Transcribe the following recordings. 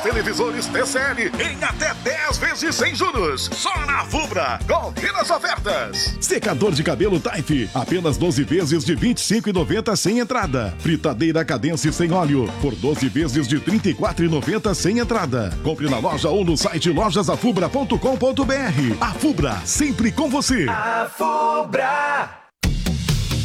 televisores TCL em até 10 vezes sem juros. Só na Fubra. Confira as ofertas. Secador de cabelo Type, apenas 12 vezes de 25,90 sem entrada. Fritadeira Cadence sem óleo, por 12 vezes de 34,90 sem entrada. Compre na loja ou no site lojasafubra.com.br. A Fubra, sempre com você. A Fubra.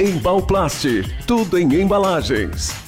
Embalplast, tudo em embalagens.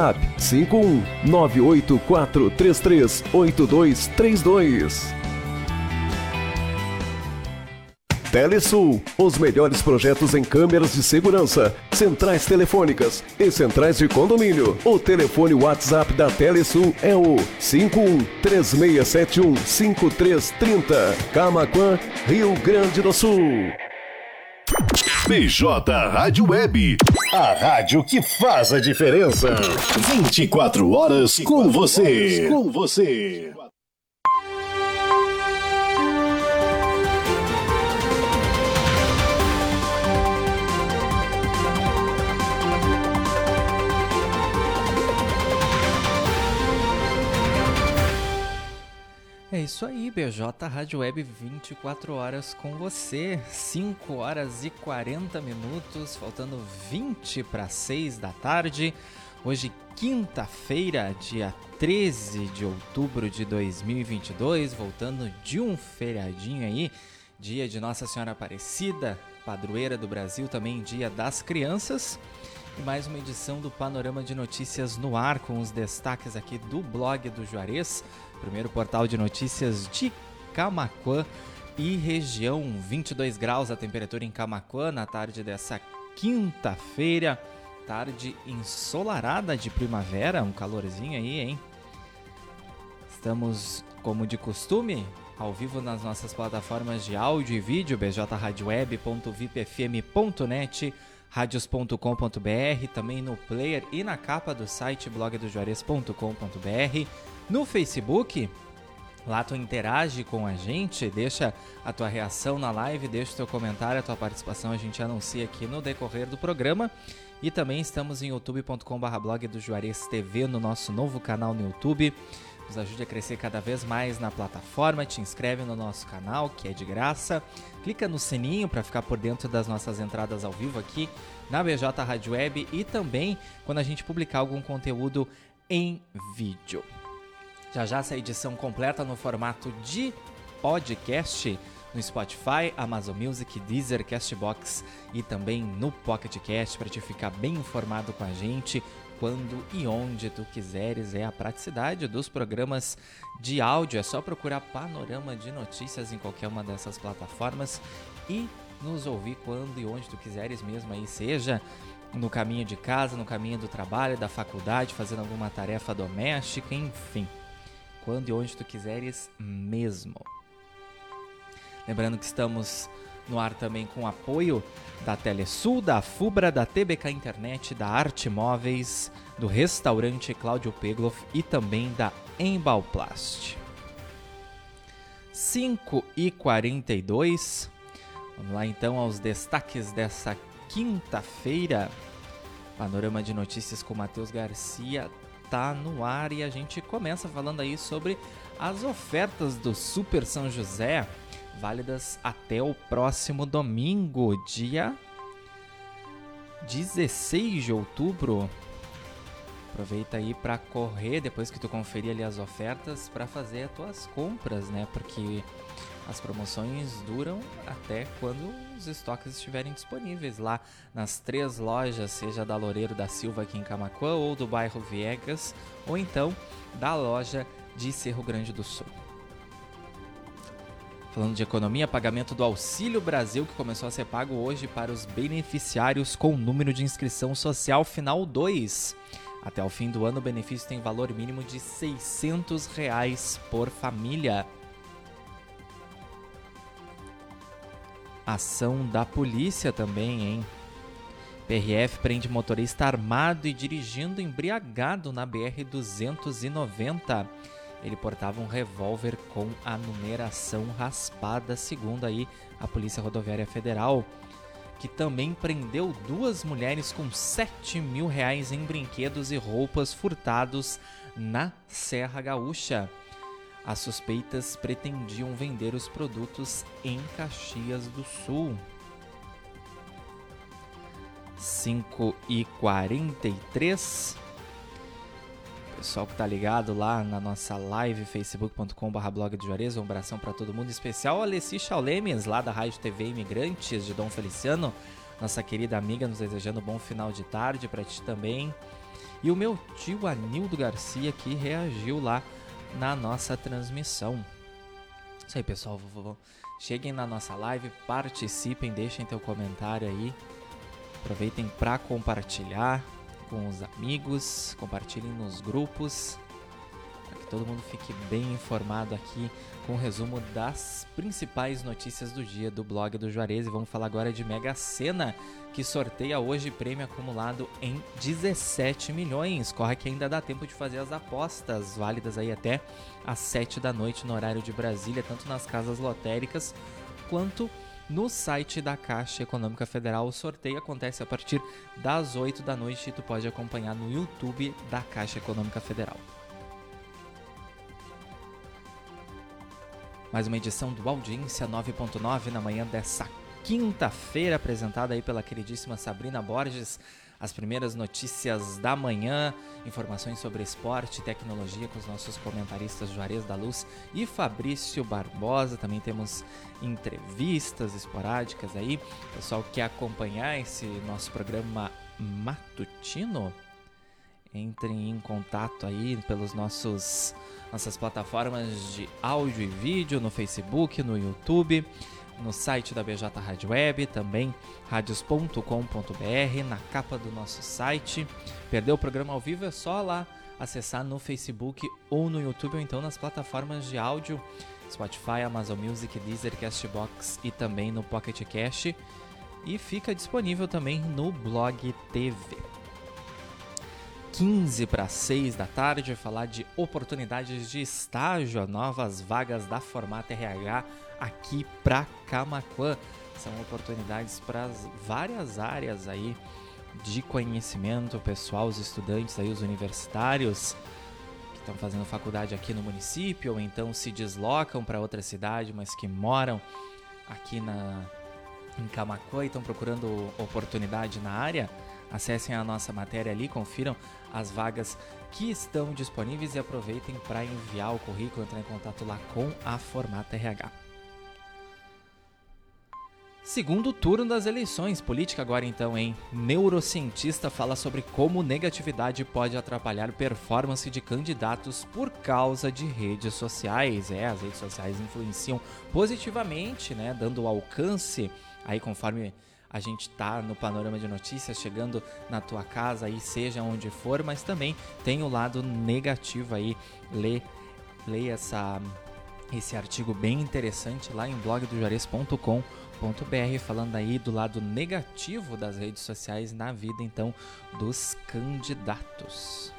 WhatsApp 51 984338232. Telesul, os melhores projetos em câmeras de segurança, centrais telefônicas e centrais de condomínio. O telefone WhatsApp da Telesul é o 5136715330. Camaquã, Rio Grande do Sul. BJ Rádio Web, a rádio que faz a diferença. 24 horas com você. Com você. É isso aí, BJ Rádio Web 24 horas com você, 5 horas e 40 minutos, faltando 20 para 6 da tarde. Hoje, quinta-feira, dia 13 de outubro de 2022, voltando de um feriadinho aí, dia de Nossa Senhora Aparecida, padroeira do Brasil, também dia das crianças. E mais uma edição do Panorama de Notícias no ar, com os destaques aqui do blog do Juarez primeiro portal de notícias de Camaquã e região. 22 graus a temperatura em Camaquã na tarde dessa quinta-feira. Tarde ensolarada de primavera, um calorzinho aí, hein? Estamos, como de costume, ao vivo nas nossas plataformas de áudio e vídeo, bjradioweb.vipfm.net, radios.com.br, também no player e na capa do site blogdojuarez.com.br no Facebook, lá tu interage com a gente, deixa a tua reação na live, deixa o teu comentário, a tua participação, a gente anuncia aqui no decorrer do programa. E também estamos em youtube.com.br blog do Juarez TV, no nosso novo canal no YouTube. Nos ajude a crescer cada vez mais na plataforma, te inscreve no nosso canal, que é de graça, clica no sininho para ficar por dentro das nossas entradas ao vivo aqui na BJ Rádio Web e também quando a gente publicar algum conteúdo em vídeo. Já já essa edição completa no formato de podcast no Spotify, Amazon Music, Deezer, Castbox e também no Pocket Cast para te ficar bem informado com a gente quando e onde tu quiseres. É a praticidade dos programas de áudio. É só procurar Panorama de Notícias em qualquer uma dessas plataformas e nos ouvir quando e onde tu quiseres mesmo aí, seja no caminho de casa, no caminho do trabalho, da faculdade, fazendo alguma tarefa doméstica, enfim. Quando e onde tu quiseres mesmo. Lembrando que estamos no ar também com apoio da Telesul, da Fubra, da TBK Internet, da Arte Móveis, do restaurante Cláudio Pegloff e também da Embalplast. 5 e 42. Vamos lá então aos destaques dessa quinta-feira. Panorama de notícias com Matheus Garcia tá no ar e a gente começa falando aí sobre as ofertas do Super São José válidas até o próximo domingo, dia 16 de outubro. Aproveita aí para correr depois que tu conferir ali as ofertas para fazer as tuas compras, né? Porque as promoções duram até quando os estoques estiverem disponíveis lá nas três lojas, seja da Loureiro da Silva aqui em Camacuã ou do bairro Viegas, ou então da loja de Cerro Grande do Sul. Falando de economia, pagamento do Auxílio Brasil que começou a ser pago hoje para os beneficiários com número de inscrição social final 2. Até o fim do ano, o benefício tem valor mínimo de 600 reais por família. Ação da polícia também, hein? PRF prende motorista armado e dirigindo embriagado na BR-290. Ele portava um revólver com a numeração raspada, segundo aí a Polícia Rodoviária Federal, que também prendeu duas mulheres com 7 mil reais em brinquedos e roupas furtados na Serra Gaúcha. As suspeitas pretendiam vender os produtos em Caxias do Sul. 5 e 43 pessoal que tá ligado lá na nossa live facebook.com.br blog de Juarez, um abração para todo mundo, em especial a Alessi Chaulemes, lá da Rádio TV Imigrantes de Dom Feliciano, nossa querida amiga, nos desejando um bom final de tarde para ti também. E o meu tio Anildo Garcia que reagiu lá na nossa transmissão. Isso aí, pessoal. Cheguem na nossa live, participem, deixem teu comentário aí. Aproveitem para compartilhar com os amigos, compartilhem nos grupos, para que todo mundo fique bem informado aqui com o um resumo das principais notícias do dia do blog do Juarez. E vamos falar agora de Mega Sena, que sorteia hoje prêmio acumulado em 17 milhões. Corre que ainda dá tempo de fazer as apostas, válidas aí até às 7 da noite no horário de Brasília, tanto nas casas lotéricas quanto no site da Caixa Econômica Federal. O sorteio acontece a partir das 8 da noite e tu pode acompanhar no YouTube da Caixa Econômica Federal. Mais uma edição do Audiência 9.9 na manhã dessa quinta-feira, apresentada aí pela queridíssima Sabrina Borges as primeiras notícias da manhã, informações sobre esporte e tecnologia com os nossos comentaristas Juarez da Luz e Fabrício Barbosa. Também temos entrevistas esporádicas aí. O pessoal que quer acompanhar esse nosso programa matutino, entrem em contato aí pelos nossos nossas plataformas de áudio e vídeo no Facebook, no YouTube no site da BJ Rádio Web, também radios.com.br, na capa do nosso site. Perdeu o programa ao vivo é só lá acessar no Facebook ou no YouTube ou então nas plataformas de áudio Spotify, Amazon Music, Deezer, Castbox e também no Pocket Cast. E fica disponível também no Blog TV. 15 para 6 da tarde, falar de oportunidades de estágio, novas vagas da Formata RH aqui para Camaquã. São oportunidades para várias áreas aí de conhecimento pessoal, os estudantes aí, os universitários que estão fazendo faculdade aqui no município ou então se deslocam para outra cidade, mas que moram aqui na em Camacuã e estão procurando oportunidade na área, acessem a nossa matéria ali, confiram as vagas que estão disponíveis e aproveitem para enviar o currículo, entrar em contato lá com a Formata RH. Segundo turno das eleições, política agora então, hein? Neurocientista fala sobre como negatividade pode atrapalhar performance de candidatos por causa de redes sociais. É, as redes sociais influenciam positivamente, né? Dando alcance aí conforme a gente tá no panorama de notícias, chegando na tua casa aí, seja onde for, mas também tem o lado negativo aí. Lê, lê essa, esse artigo bem interessante lá em blogdojuarez.com falando aí do lado negativo das redes sociais na vida então dos candidatos.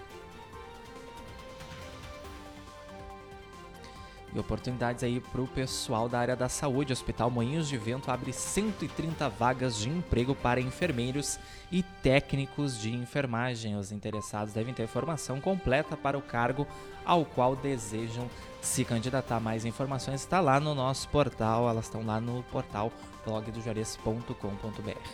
E oportunidades aí para o pessoal da área da saúde. O Hospital Moinhos de Vento abre 130 vagas de emprego para enfermeiros e técnicos de enfermagem. Os interessados devem ter formação completa para o cargo ao qual desejam se candidatar. Mais informações está lá no nosso portal, elas estão lá no portal blogdojuarez.com.br.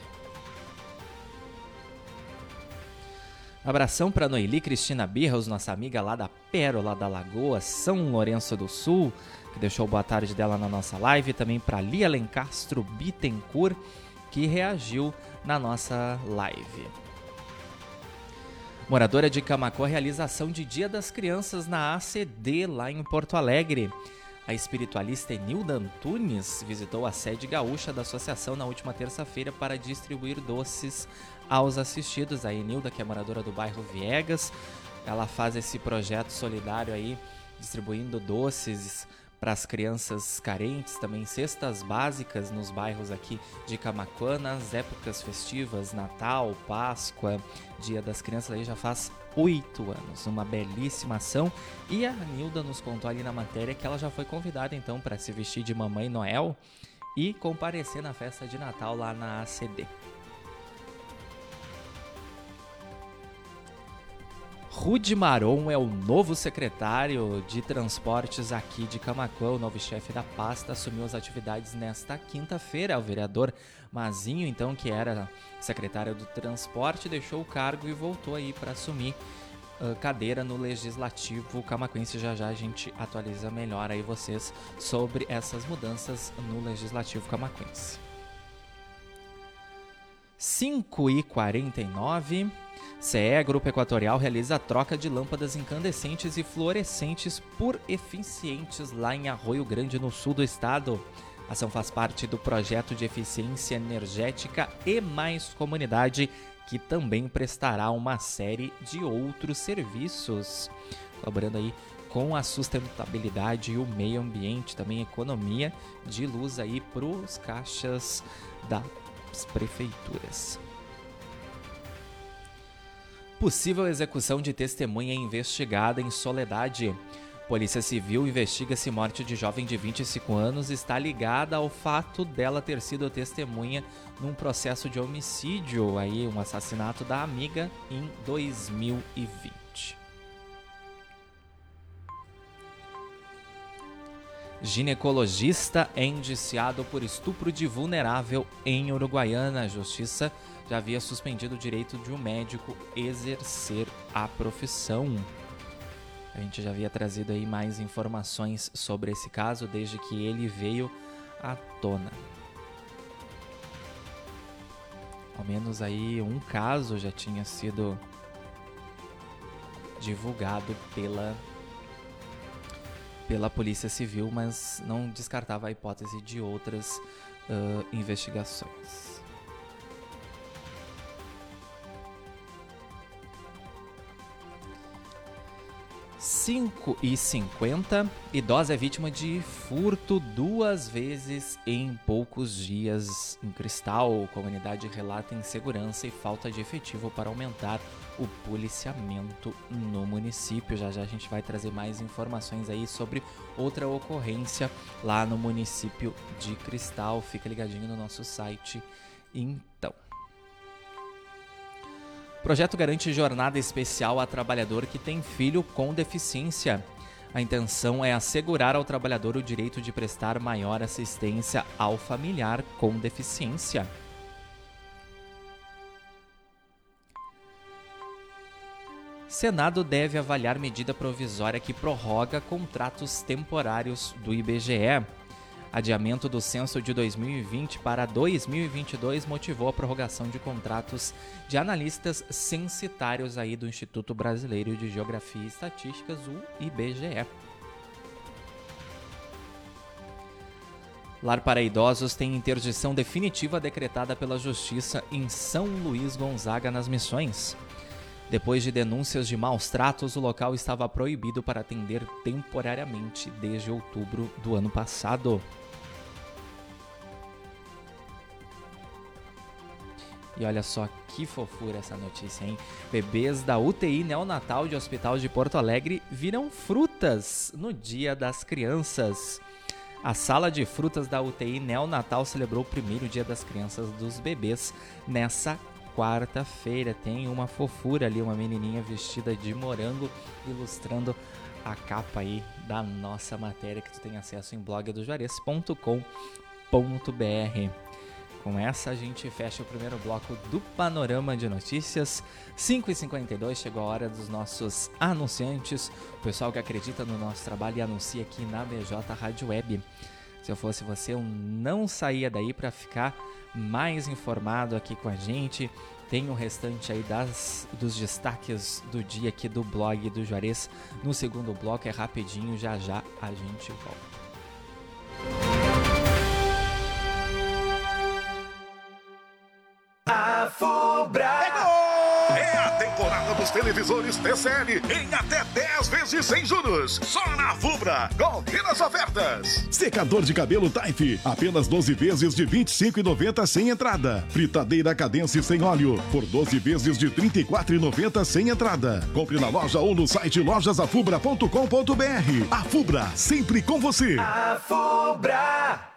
Abração para Noeli Cristina Birros, nossa amiga lá da Pérola da Lagoa, São Lourenço do Sul, que deixou boa tarde dela na nossa live. Também para Lia Lencastro Bittencourt, que reagiu na nossa live. Moradora de Camacô, realização de Dia das Crianças na ACD, lá em Porto Alegre. A espiritualista Enilda Antunes visitou a sede gaúcha da associação na última terça-feira para distribuir doces aos assistidos. A Enilda, que é moradora do bairro Viegas, ela faz esse projeto solidário aí, distribuindo doces para as crianças carentes, também cestas básicas nos bairros aqui de Camacuã, nas épocas festivas, Natal, Páscoa, Dia das Crianças, aí já faz oito anos. Uma belíssima ação. E a Nilda nos contou ali na matéria que ela já foi convidada então para se vestir de Mamãe Noel e comparecer na festa de Natal lá na ACD. Rude Maron é o novo secretário de transportes aqui de Camacuã. O novo chefe da pasta assumiu as atividades nesta quinta-feira. O vereador Mazinho, então, que era secretário do transporte, deixou o cargo e voltou aí para assumir uh, cadeira no Legislativo Camacuense. Já já a gente atualiza melhor aí vocês sobre essas mudanças no Legislativo Camacuense. 5 e 49 CE Grupo Equatorial realiza a troca de lâmpadas incandescentes e fluorescentes por eficientes lá em Arroio Grande, no sul do estado. A ação faz parte do projeto de eficiência energética e mais comunidade, que também prestará uma série de outros serviços, colaborando aí com a sustentabilidade e o meio ambiente, também economia de luz aí para os caixas das prefeituras. Possível execução de testemunha investigada em Soledade. Polícia Civil investiga se morte de jovem de 25 anos está ligada ao fato dela ter sido testemunha num processo de homicídio, aí um assassinato da amiga em 2020. Ginecologista é indiciado por estupro de vulnerável em Uruguaiana. A justiça já havia suspendido o direito de um médico exercer a profissão. A gente já havia trazido aí mais informações sobre esse caso desde que ele veio à tona. Ao menos aí um caso já tinha sido divulgado pela pela Polícia Civil, mas não descartava a hipótese de outras uh, investigações. 5 e 50, idosa é vítima de furto duas vezes em poucos dias em Cristal. Comunidade relata insegurança e falta de efetivo para aumentar o policiamento no município. Já já a gente vai trazer mais informações aí sobre outra ocorrência lá no município de Cristal. Fica ligadinho no nosso site então. Projeto garante jornada especial a trabalhador que tem filho com deficiência. A intenção é assegurar ao trabalhador o direito de prestar maior assistência ao familiar com deficiência. Senado deve avaliar medida provisória que prorroga contratos temporários do IBGE. Adiamento do censo de 2020 para 2022 motivou a prorrogação de contratos de analistas censitários aí do Instituto Brasileiro de Geografia e Estatísticas, o IBGE. Lar para idosos tem interdição definitiva decretada pela Justiça em São Luís Gonzaga nas Missões. Depois de denúncias de maus tratos, o local estava proibido para atender temporariamente desde outubro do ano passado. E olha só que fofura essa notícia, hein? Bebês da UTI neonatal de Hospital de Porto Alegre viram frutas no Dia das Crianças. A sala de frutas da UTI neonatal celebrou o primeiro Dia das Crianças dos bebês nessa quarta-feira. Tem uma fofura ali, uma menininha vestida de morango, ilustrando a capa aí da nossa matéria que tu tem acesso em blogdojuarez.com.br. Com essa, a gente fecha o primeiro bloco do Panorama de Notícias. 5h52 chegou a hora dos nossos anunciantes, o pessoal que acredita no nosso trabalho e anuncia aqui na BJ Rádio Web. Se eu fosse você, eu não saía daí para ficar mais informado aqui com a gente. Tem o restante aí das, dos destaques do dia aqui do blog do Juarez. No segundo bloco é rapidinho, já já a gente volta. Televisores TCL em até 10 vezes sem juros. Só na Fubra. Confira as ofertas. Secador de cabelo Taif, apenas 12 vezes de R$ 25,90 sem entrada. Fritadeira Cadence sem óleo, por 12 vezes de R$ 34,90 sem entrada. Compre na loja ou no site lojasafubra.com.br. A Fubra, sempre com você. A Fubra.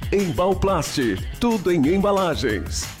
Embalplast, tudo em embalagens.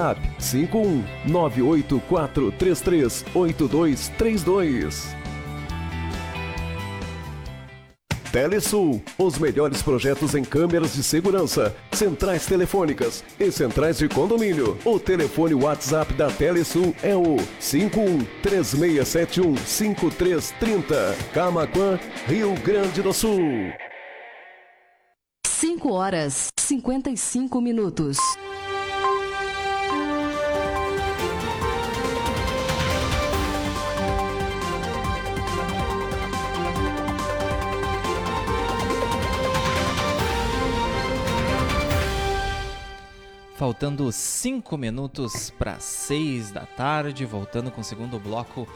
WhatsApp 51 984338232. Telesul, os melhores projetos em câmeras de segurança, centrais telefônicas e centrais de condomínio. O telefone WhatsApp da Telesul é o 51 3671 5330. Camaquã, Rio Grande do Sul. 5 horas 55 minutos. Faltando 5 minutos para 6 da tarde, voltando com o segundo bloco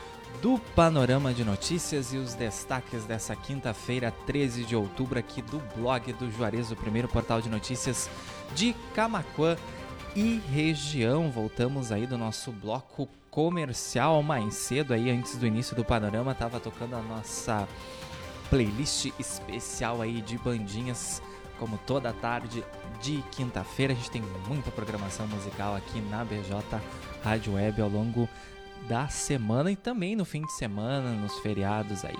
do Panorama de Notícias e os destaques dessa quinta-feira, 13 de outubro, aqui do blog do Juarez, o primeiro portal de notícias de Camaquã e região. Voltamos aí do nosso bloco comercial mais cedo aí, antes do início do Panorama, tava tocando a nossa playlist especial aí de bandinhas, como toda tarde de quinta-feira. A gente tem muita programação musical aqui na BJ Rádio Web ao longo da semana e também no fim de semana, nos feriados aí.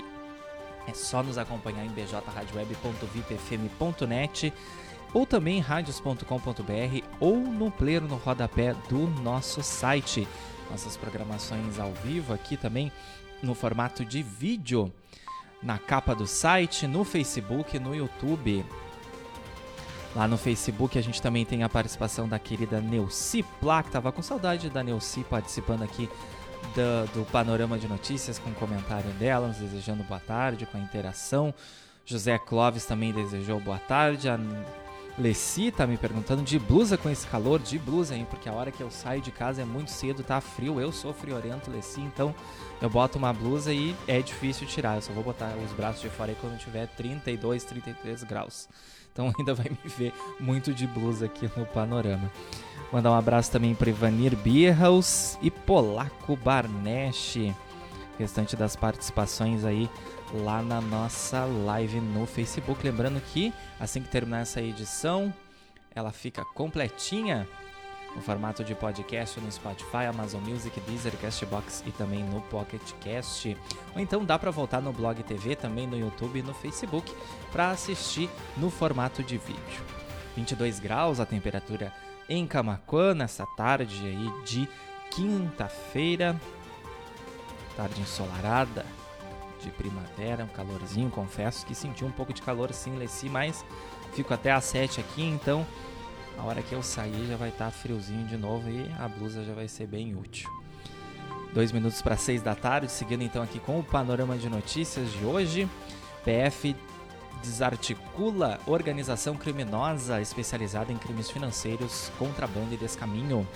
É só nos acompanhar em bjradioweb.vipfm.net ou também em radios.com.br ou no player no rodapé do nosso site. Nossas programações ao vivo aqui também no formato de vídeo na capa do site, no Facebook, no YouTube. Lá no Facebook a gente também tem a participação da querida Neuci Plá, que com saudade da Neuci participando aqui do, do Panorama de Notícias com o comentário dela, nos desejando boa tarde, com a interação. José Clóvis também desejou boa tarde. A Leci tá me perguntando de blusa com esse calor, de blusa, hein? Porque a hora que eu saio de casa é muito cedo, tá frio. Eu sou friorento, Leci, então eu boto uma blusa e é difícil tirar. Eu só vou botar os braços de fora aí quando tiver 32, 33 graus. Então ainda vai me ver muito de blusa aqui no panorama. Mandar um abraço também para Ivanir Bierhaus e Polaco Barnesch. Restante das participações aí lá na nossa live no Facebook. Lembrando que assim que terminar essa edição, ela fica completinha no formato de podcast no Spotify, Amazon Music, Deezer, Castbox e também no Pocket Cast. Ou então dá para voltar no Blog TV, também no YouTube e no Facebook para assistir no formato de vídeo. 22 graus a temperatura em Camacuã nessa tarde aí de quinta-feira. Tarde ensolarada de primavera, um calorzinho, confesso que senti um pouco de calor sim, Leci, mas fico até às 7 aqui, então a hora que eu sair já vai estar tá friozinho de novo e a blusa já vai ser bem útil. Dois minutos para seis da tarde, seguindo então aqui com o panorama de notícias de hoje. PF desarticula organização criminosa especializada em crimes financeiros, contrabando e descaminho.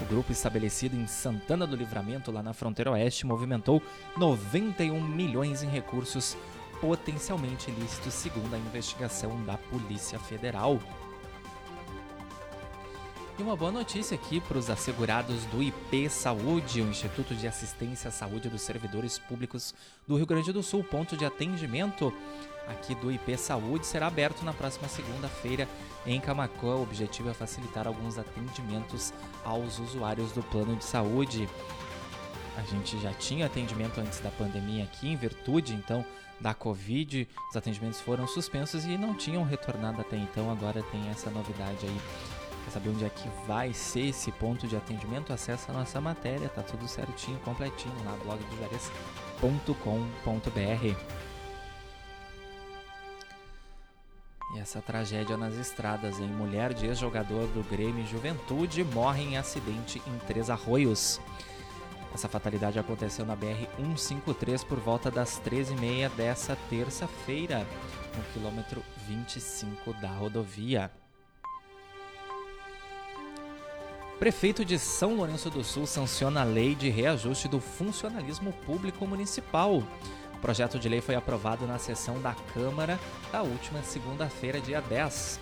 O grupo estabelecido em Santana do Livramento, lá na fronteira oeste, movimentou 91 milhões em recursos potencialmente ilícitos, segundo a investigação da Polícia Federal. E uma boa notícia aqui para os assegurados do IP Saúde, o Instituto de Assistência à Saúde dos Servidores Públicos do Rio Grande do Sul. Ponto de atendimento aqui do IP Saúde será aberto na próxima segunda-feira em Camacuã. O objetivo é facilitar alguns atendimentos aos usuários do plano de saúde. A gente já tinha atendimento antes da pandemia aqui, em virtude então da Covid. Os atendimentos foram suspensos e não tinham retornado até então. Agora tem essa novidade aí Quer saber onde é que vai ser esse ponto de atendimento? Acesse a nossa matéria, tá tudo certinho, completinho lá, blogdojuarez.com.br. E essa tragédia nas estradas, em mulher de ex-jogador do Grêmio Juventude morre em acidente em Três Arroios. Essa fatalidade aconteceu na BR-153 por volta das 13h30 dessa terça-feira, no quilômetro 25 da rodovia. Prefeito de São Lourenço do Sul sanciona a lei de reajuste do funcionalismo público municipal. O projeto de lei foi aprovado na sessão da Câmara da última segunda-feira, dia 10.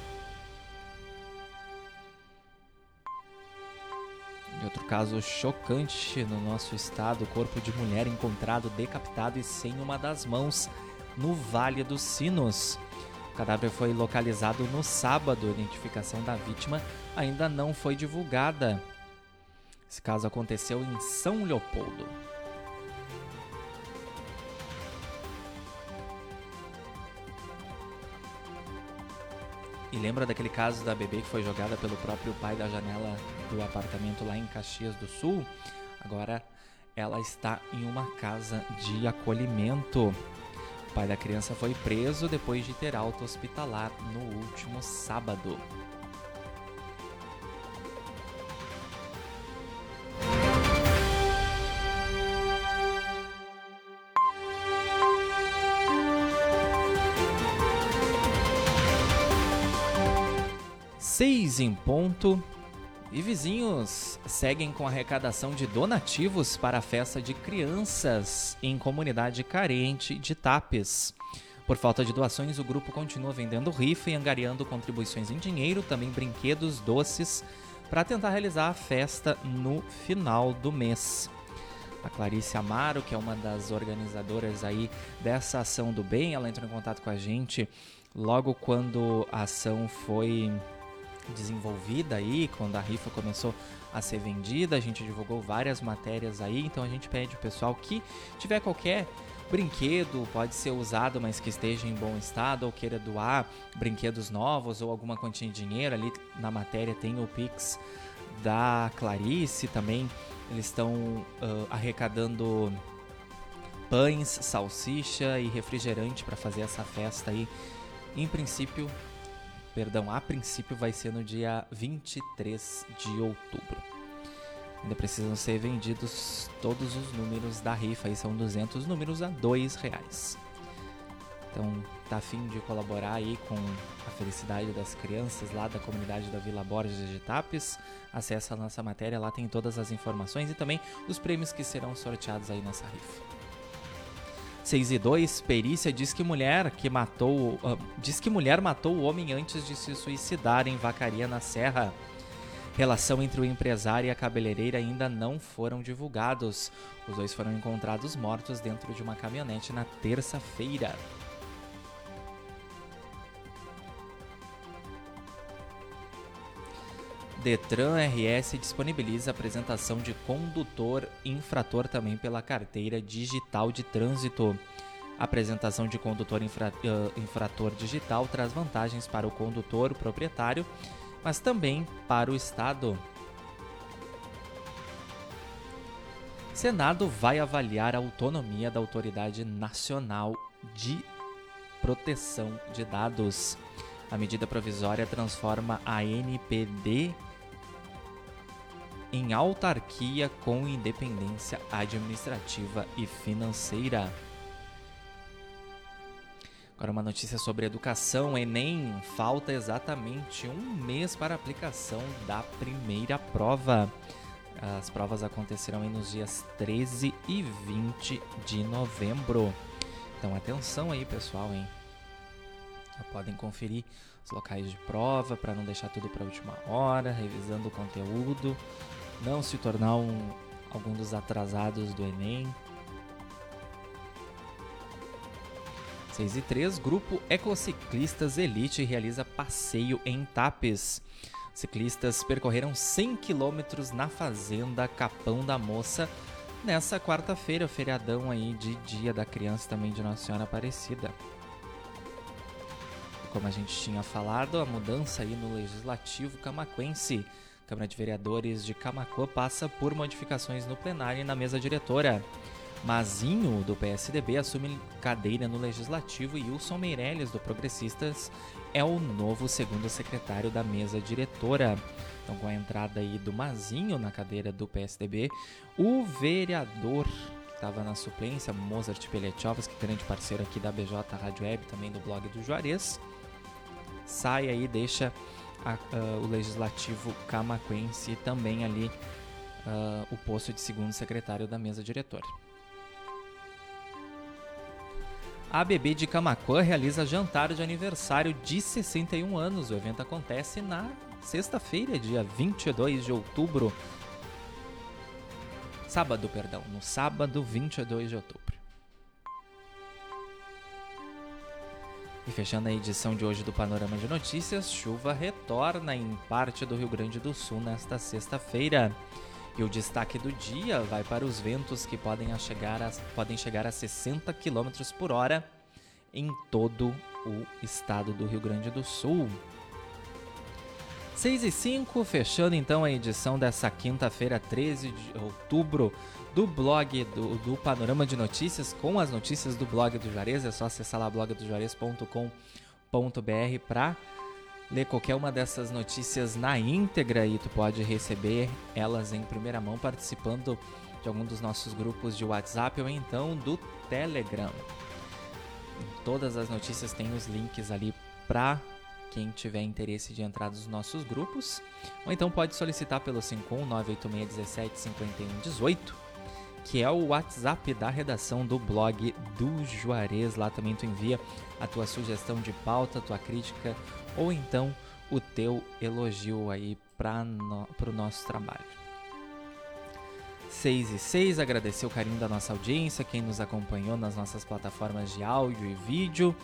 E outro caso chocante no nosso estado: corpo de mulher encontrado decapitado e sem uma das mãos no Vale dos Sinos. O cadáver foi localizado no sábado. A identificação da vítima ainda não foi divulgada. Esse caso aconteceu em São Leopoldo. E lembra daquele caso da bebê que foi jogada pelo próprio pai da janela do apartamento lá em Caxias do Sul? Agora ela está em uma casa de acolhimento. Pai da criança foi preso depois de ter alta hospitalar no último sábado. Seis em ponto. E vizinhos seguem com arrecadação de donativos para a festa de crianças em comunidade carente de Tapes. Por falta de doações, o grupo continua vendendo rifa e angariando contribuições em dinheiro, também brinquedos, doces, para tentar realizar a festa no final do mês. A Clarice Amaro, que é uma das organizadoras aí dessa ação do bem, ela entrou em contato com a gente logo quando a ação foi desenvolvida aí, quando a rifa começou a ser vendida, a gente divulgou várias matérias aí, então a gente pede o pessoal que tiver qualquer brinquedo, pode ser usado, mas que esteja em bom estado, ou queira doar brinquedos novos ou alguma quantia de dinheiro, ali na matéria tem o Pix da Clarice também, eles estão uh, arrecadando pães, salsicha e refrigerante para fazer essa festa aí. Em princípio, perdão, a princípio vai ser no dia 23 de outubro. Ainda precisam ser vendidos todos os números da rifa, aí são 200 números a dois reais. Então, tá afim de colaborar aí com a felicidade das crianças lá da comunidade da Vila Borges de Tapes? Acesse a nossa matéria, lá tem todas as informações e também os prêmios que serão sorteados aí nessa rifa. 6 e 2, perícia diz que mulher que matou, uh, diz que mulher matou o homem antes de se suicidar em Vacaria na Serra. Relação entre o empresário e a cabeleireira ainda não foram divulgados. Os dois foram encontrados mortos dentro de uma caminhonete na terça-feira. Detran RS disponibiliza apresentação de condutor infrator também pela carteira digital de trânsito. A apresentação de condutor infra, uh, infrator digital traz vantagens para o condutor o proprietário, mas também para o Estado. Senado vai avaliar a autonomia da Autoridade Nacional de Proteção de Dados. A medida provisória transforma a NPD em autarquia com independência administrativa e financeira. Agora uma notícia sobre educação. Enem falta exatamente um mês para a aplicação da primeira prova. As provas acontecerão nos dias 13 e 20 de novembro. Então atenção aí, pessoal, hein? Já podem conferir os locais de prova para não deixar tudo para a última hora, revisando o conteúdo não se tornar um, algum dos atrasados do Enem. 6 e 3, Grupo Ecociclistas Elite realiza passeio em Tapes. Ciclistas percorreram 100 quilômetros na Fazenda Capão da Moça nessa quarta-feira, feriadão aí de Dia da Criança também de Nossa Senhora Aparecida. Como a gente tinha falado, a mudança aí no Legislativo Camaquense Câmara de Vereadores de Camacuã passa por modificações no plenário e na mesa diretora. Mazinho, do PSDB, assume cadeira no Legislativo e Wilson Meirelles, do Progressistas, é o novo segundo secretário da mesa diretora. Então, com a entrada aí do Mazinho na cadeira do PSDB, o vereador que estava na suplência, Mozart Pelechovski, grande parceiro aqui da BJ Rádio Web, também do blog do Juarez, sai aí, deixa a, o legislativo camaquense e também ali uh, o posto de segundo secretário da mesa diretora. A ABB de Camacuã realiza jantar de aniversário de 61 anos. O evento acontece na sexta-feira, dia 22 de outubro. Sábado, perdão, no sábado 22 de outubro. E fechando a edição de hoje do Panorama de Notícias, chuva retorna em parte do Rio Grande do Sul nesta sexta-feira. E o destaque do dia vai para os ventos que podem chegar a, podem chegar a 60 km por hora em todo o estado do Rio Grande do Sul. 6 e 5, fechando então a edição dessa quinta-feira, 13 de outubro, do blog do, do, Panorama de Notícias, com as notícias do blog do Juarez. É só acessar lá blogdojuarez.com.br para ler qualquer uma dessas notícias na íntegra e tu pode receber elas em primeira mão participando de algum dos nossos grupos de WhatsApp ou então do Telegram. Todas as notícias têm os links ali para quem tiver interesse de entrar nos nossos grupos. Ou então pode solicitar pelo 51986175118, que é o WhatsApp da redação do blog do Juarez. Lá também tu envia a tua sugestão de pauta, tua crítica ou então o teu elogio aí para no, o nosso trabalho. 6 e 6, agradecer o carinho da nossa audiência, quem nos acompanhou nas nossas plataformas de áudio e vídeo,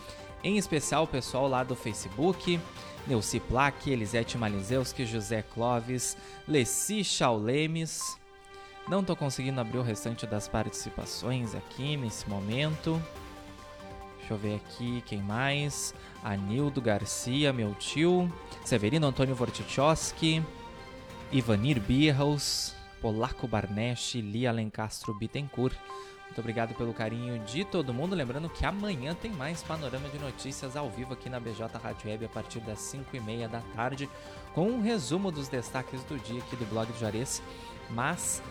em especial o pessoal lá do Facebook, Neuci Plaque, Elisete Malizewski, José Cloves, Leci Chaulemes. Não tô conseguindo abrir o restante das participações aqui nesse momento. Deixa eu ver aqui quem mais. Anildo Garcia, meu tio. Severino Antônio Vortichowski. Ivanir Birhaus. Polaco Barnesch, Lia Alencastro Bittencourt. Muito obrigado pelo carinho de todo mundo. Lembrando que amanhã tem mais panorama de notícias ao vivo aqui na BJ Rádio Web a partir das 5 e meia da tarde, com um resumo dos destaques do dia aqui do blog do Juarez. Mas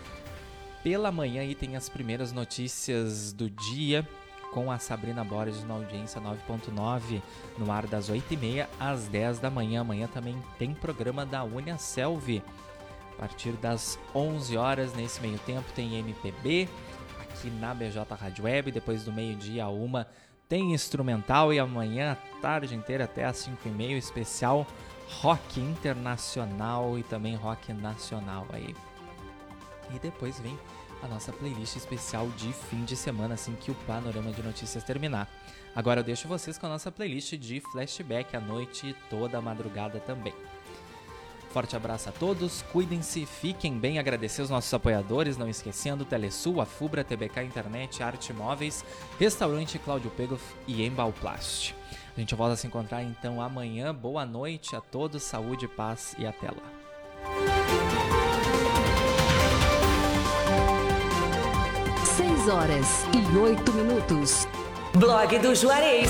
pela manhã aí tem as primeiras notícias do dia com a Sabrina Borges na audiência 9.9 no ar das 8h30 às 10 da manhã. Amanhã também tem programa da Unia Selvi a partir das 11 horas. Nesse meio tempo tem MPB aqui na BJ Rádio Web. Depois do meio-dia uma tem instrumental e amanhã a tarde inteira até às 5h30 especial rock internacional e também rock nacional aí. E depois vem a nossa playlist especial de fim de semana assim que o panorama de notícias terminar. Agora eu deixo vocês com a nossa playlist de flashback à noite e toda a madrugada também. Forte abraço a todos, cuidem-se, fiquem bem, agradecer os nossos apoiadores, não esquecendo Telesul, a Fubra, TBK Internet, Arte Móveis, Restaurante Cláudio Pegoff e Embalplast. A gente volta a se encontrar então amanhã. Boa noite a todos, saúde, paz e até lá. Seis horas e oito minutos. Blog do Juarez.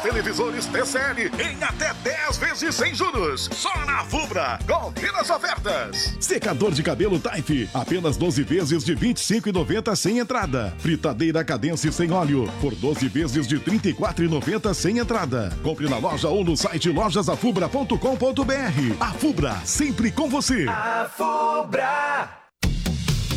televisores TCL em até 10 vezes sem juros. Só na Fubra. Confira as ofertas. Secador de cabelo Taif, apenas 12 vezes de R$ 25,90 sem entrada. Fritadeira Cadence sem óleo, por 12 vezes de R$ 34,90 sem entrada. Compre na loja ou no site lojasafubra.com.br. A Fubra, sempre com você. A Fubra.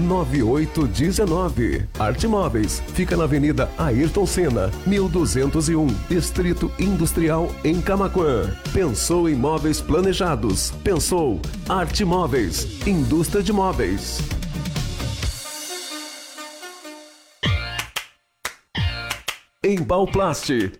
9819. Arte Móveis fica na Avenida Ayrton Senna, 1201, Distrito Industrial em Camaquã. Pensou em móveis planejados? Pensou Arte Móveis, indústria de móveis. Embalplast,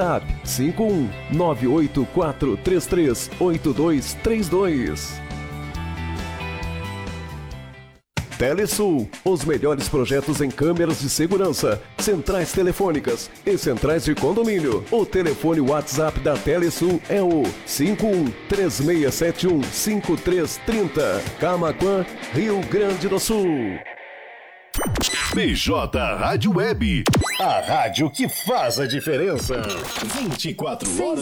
WhatsApp 51 98433 8232. Telesul, os melhores projetos em câmeras de segurança, centrais telefônicas e centrais de condomínio. O telefone WhatsApp da Telesul é o 51 3671 5330. Camaquã, Rio Grande do Sul. BJ Rádio Web. A rádio que faz a diferença. 24 horas.